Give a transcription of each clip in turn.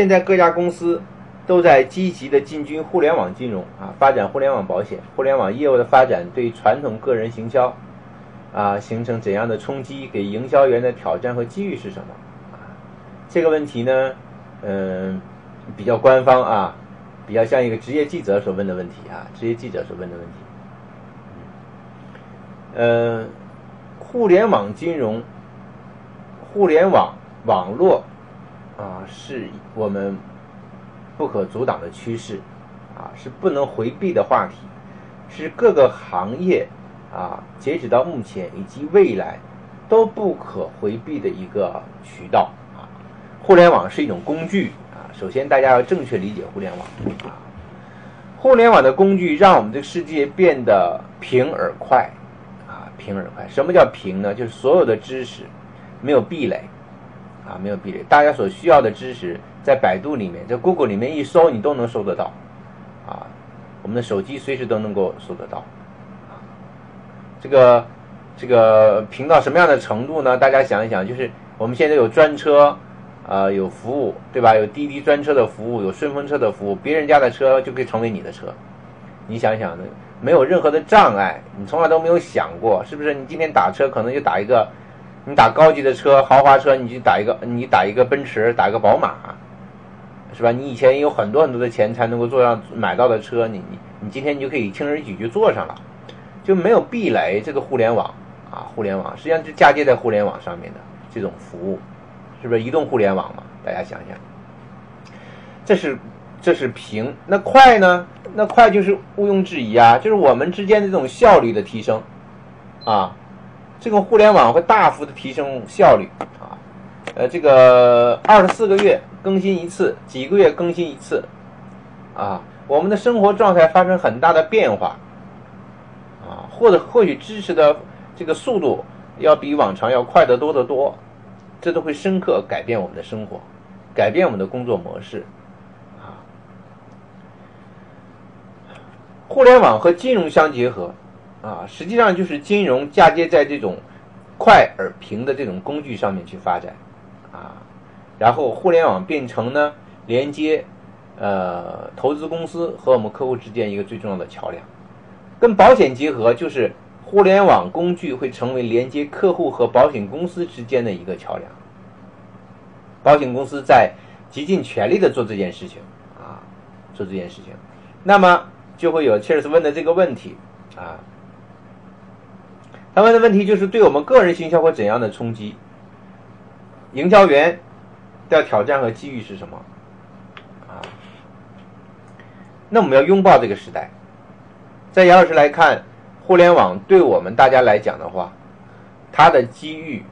现在各家公司都在积极的进军互联网金融啊，发展互联网保险。互联网业务的发展对传统个人行销啊形成怎样的冲击？给营销员的挑战和机遇是什么？这个问题呢，嗯，比较官方啊，比较像一个职业记者所问的问题啊，职业记者所问的问题。嗯，互联网金融、互联网网络啊，是我们不可阻挡的趋势，啊，是不能回避的话题，是各个行业啊，截止到目前以及未来都不可回避的一个渠道啊。互联网是一种工具啊，首先大家要正确理解互联网啊。互联网的工具让我们这个世界变得平而快啊。平而快，什么叫平呢？就是所有的知识没有壁垒，啊，没有壁垒，大家所需要的知识在百度里面，在 Google 里面一搜，你都能搜得到，啊，我们的手机随时都能够搜得到，啊，这个这个平到什么样的程度呢？大家想一想，就是我们现在有专车，啊，有服务，对吧？有滴滴专车的服务，有顺风车的服务，别人家的车就可以成为你的车，你想想呢。没有任何的障碍，你从来都没有想过，是不是？你今天打车可能就打一个，你打高级的车、豪华车，你就打一个，你打一个奔驰，打一个宝马，是吧？你以前有很多很多的钱才能够坐上买到的车，你你你今天你就可以轻而易举就坐上了，就没有壁垒。这个互联网啊，互联网实际上就嫁接在互联网上面的这种服务，是不是移动互联网嘛？大家想想，这是。这是平，那快呢？那快就是毋庸置疑啊，就是我们之间的这种效率的提升，啊，这个互联网会大幅的提升效率啊，呃，这个二十四个月更新一次，几个月更新一次，啊，我们的生活状态发生很大的变化，啊，或者或许支持的这个速度要比往常要快得多得多，这都会深刻改变我们的生活，改变我们的工作模式。啊互联网和金融相结合，啊，实际上就是金融嫁接在这种快而平的这种工具上面去发展，啊，然后互联网变成呢连接呃投资公司和我们客户之间一个最重要的桥梁，跟保险结合，就是互联网工具会成为连接客户和保险公司之间的一个桥梁，保险公司在极尽全力的做这件事情，啊，做这件事情，那么。就会有切尔斯问的这个问题啊，他问的问题就是对我们个人形销会怎样的冲击？营销员的挑战和机遇是什么？啊，那我们要拥抱这个时代。在杨老师来看，互联网对我们大家来讲的话，它的机遇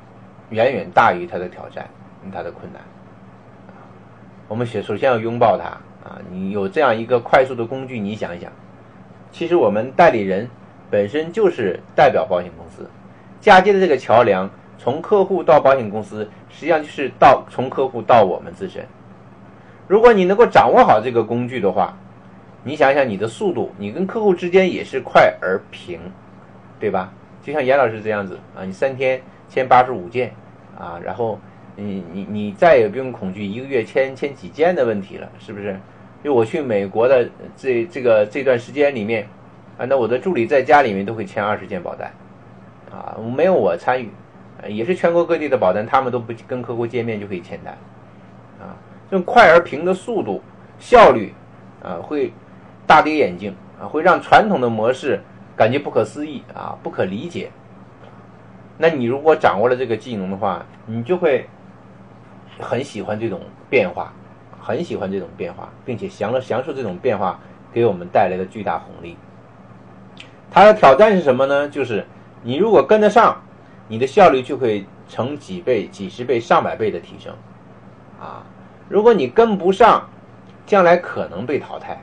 远远大于它的挑战，它的困难。我们先首先要拥抱它。啊，你有这样一个快速的工具，你想一想，其实我们代理人本身就是代表保险公司，嫁接的这个桥梁，从客户到保险公司，实际上就是到从客户到我们自身。如果你能够掌握好这个工具的话，你想想你的速度，你跟客户之间也是快而平，对吧？就像严老师这样子啊，你三天签八十五件啊，然后你你你再也不用恐惧一个月签签几件的问题了，是不是？就我去美国的这这个这段时间里面，啊，那我的助理在家里面都会签二十件保单，啊，没有我参与，也是全国各地的保单，他们都不跟客户见面就可以签单，啊，这种快而平的速度、效率，啊，会大跌眼镜，啊，会让传统的模式感觉不可思议，啊，不可理解。那你如果掌握了这个技能的话，你就会很喜欢这种变化。很喜欢这种变化，并且享了享受这种变化给我们带来的巨大红利。它的挑战是什么呢？就是你如果跟得上，你的效率就会成几倍、几十倍、上百倍的提升。啊，如果你跟不上，将来可能被淘汰。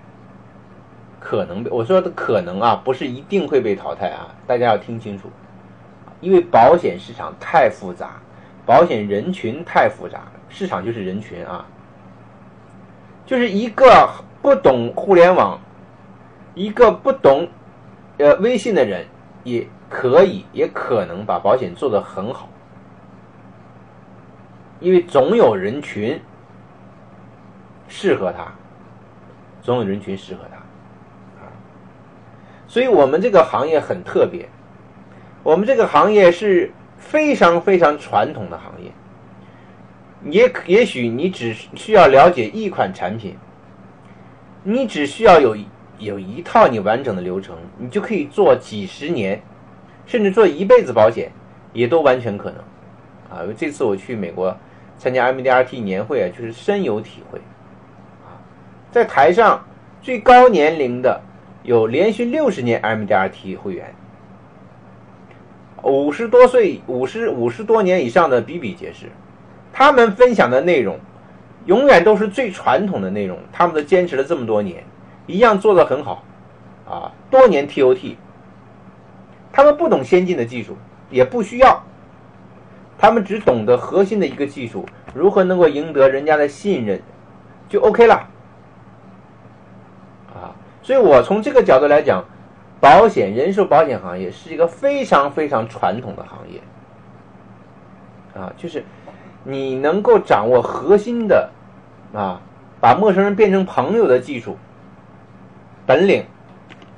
可能被我说的可能啊，不是一定会被淘汰啊，大家要听清楚。因为保险市场太复杂，保险人群太复杂，市场就是人群啊。就是一个不懂互联网，一个不懂呃微信的人，也可以也可能把保险做得很好，因为总有人群适合他，总有人群适合他，啊，所以我们这个行业很特别，我们这个行业是非常非常传统的行业，也也许你只需要了解一款产品，你只需要有有一套你完整的流程，你就可以做几十年，甚至做一辈子保险，也都完全可能，啊，因为这次我去美国参加 MDRT 年会啊，就是深有体会。啊在台上最高年龄的有连续六十年 MDRT 会员，五十多岁、五十五十多年以上的比比皆是。他们分享的内容永远都是最传统的内容，他们都坚持了这么多年，一样做得很好啊。多年 TOT，他们不懂先进的技术，也不需要，他们只懂得核心的一个技术，如何能够赢得人家的信任，就 OK 了。啊所以我从这个角度来讲，保险人寿保险行业是一个非常非常传统的行业，啊，就是你能够掌握核心的，啊，把陌生人变成朋友的技术本领，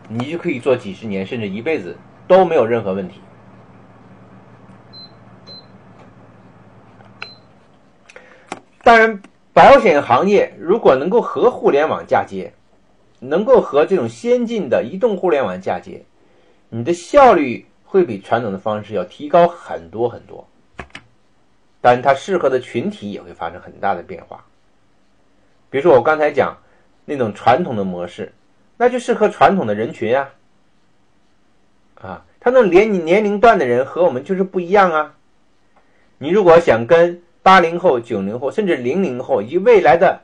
你就可以做几十年甚至一辈子都没有任何问题。当然，保险行业如果能够和互联网嫁接。能够和这种先进的移动互联网嫁接，你的效率会比传统的方式要提高很多很多。但它适合的群体也会发生很大的变化。比如说我刚才讲那种传统的模式，那就适合传统的人群啊，啊，他那种年年龄段的人和我们就是不一样啊。你如果想跟八零后、九零后，甚至零零后以及未来的。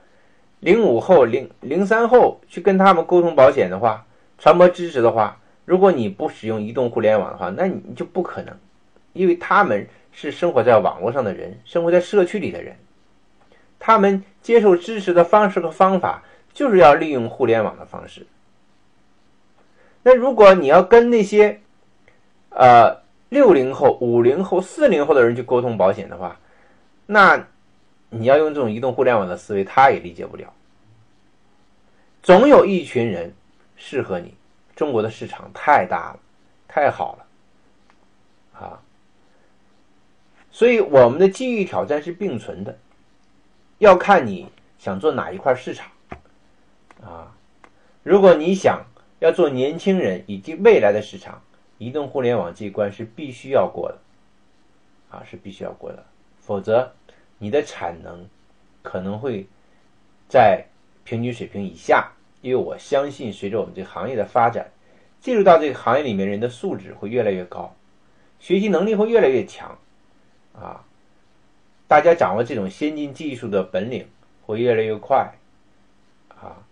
零五后、零零三后去跟他们沟通保险的话，传播知识的话，如果你不使用移动互联网的话，那你就不可能，因为他们是生活在网络上的人，生活在社区里的人，他们接受知识的方式和方法就是要利用互联网的方式。那如果你要跟那些，呃，六零后、五零后、四零后的人去沟通保险的话，那。你要用这种移动互联网的思维，他也理解不了。总有一群人适合你。中国的市场太大了，太好了，啊！所以我们的机遇挑战是并存的，要看你想做哪一块市场，啊！如果你想要做年轻人以及未来的市场，移动互联网这一关是必须要过的，啊，是必须要过的，否则。你的产能可能会在平均水平以下，因为我相信随着我们这个行业的发展，进入到这个行业里面，人的素质会越来越高，学习能力会越来越强，啊，大家掌握这种先进技术的本领会越来越快，啊，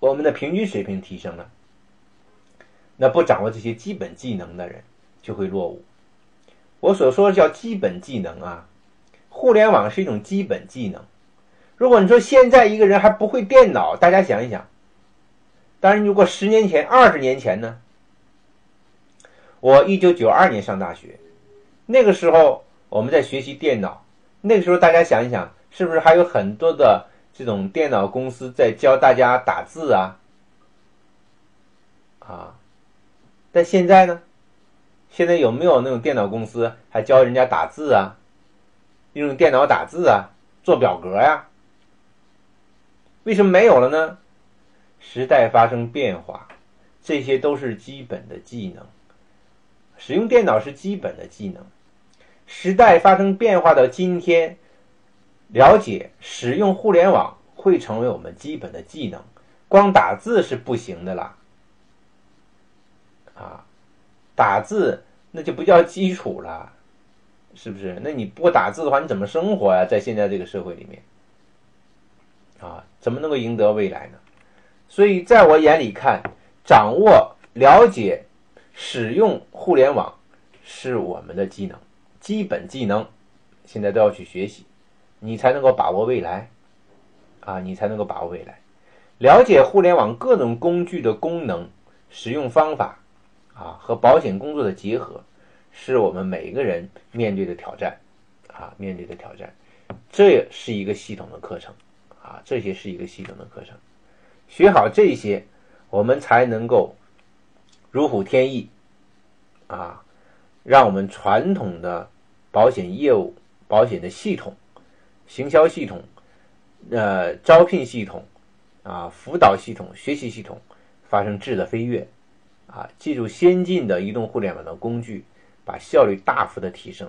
我们的平均水平提升了，那不掌握这些基本技能的人就会落伍。我所说的叫基本技能啊。互联网是一种基本技能。如果你说现在一个人还不会电脑，大家想一想。当然，如果十年前、二十年前呢？我一九九二年上大学，那个时候我们在学习电脑。那个时候大家想一想，是不是还有很多的这种电脑公司在教大家打字啊？啊，但现在呢？现在有没有那种电脑公司还教人家打字啊？用电脑打字啊，做表格呀？为什么没有了呢？时代发生变化，这些都是基本的技能。使用电脑是基本的技能。时代发生变化的今天，了解使用互联网会成为我们基本的技能。光打字是不行的啦，啊，打字那就不叫基础了。是不是？那你不打字的话，你怎么生活呀？在现在这个社会里面，啊，怎么能够赢得未来呢？所以，在我眼里看，掌握、了解、使用互联网是我们的技能，基本技能，现在都要去学习，你才能够把握未来，啊，你才能够把握未来。了解互联网各种工具的功能、使用方法，啊，和保险工作的结合。是我们每个人面对的挑战，啊，面对的挑战，这也是一个系统的课程，啊，这些是一个系统的课程。学好这些，我们才能够如虎添翼啊，让我们传统的保险业务、保险的系统、行销系统、呃招聘系统啊、辅导系统、学习系统发生质的飞跃。啊，借助先进的移动互联网的工具，把效率大幅的提升。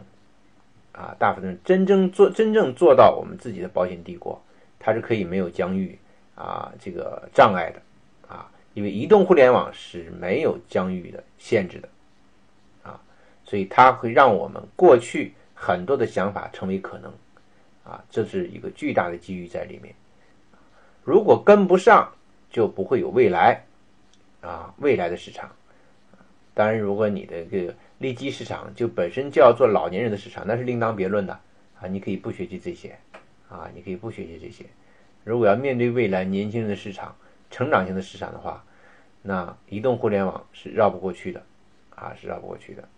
啊，大幅度真正做真正做到我们自己的保险帝国，它是可以没有疆域啊这个障碍的。啊，因为移动互联网是没有疆域的限制的。啊，所以它会让我们过去很多的想法成为可能啊，这是一个巨大的机遇在里面。如果跟不上，就不会有未来啊，未来的市场。当然，如果你的这个。利基市场就本身就要做老年人的市场，那是另当别论的啊！你可以不学习这些啊，你可以不学习这些。如果要面对未来年轻人的市场、成长型的市场的话，那移动互联网是绕不过去的啊，是绕不过去的。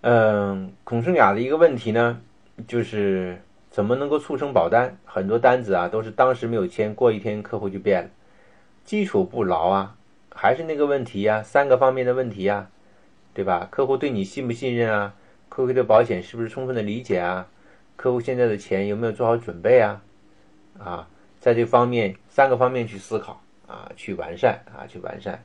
嗯，孔圣雅的一个问题呢，就是怎么能够促成保单？很多单子啊，都是当时没有签，过一天客户就变了，基础不牢啊。还是那个问题呀，三个方面的问题呀，对吧？客户对你信不信任啊？客户对保险是不是充分的理解啊？客户现在的钱有没有做好准备啊？啊，在这方面三个方面去思考啊，去完善啊，去完善。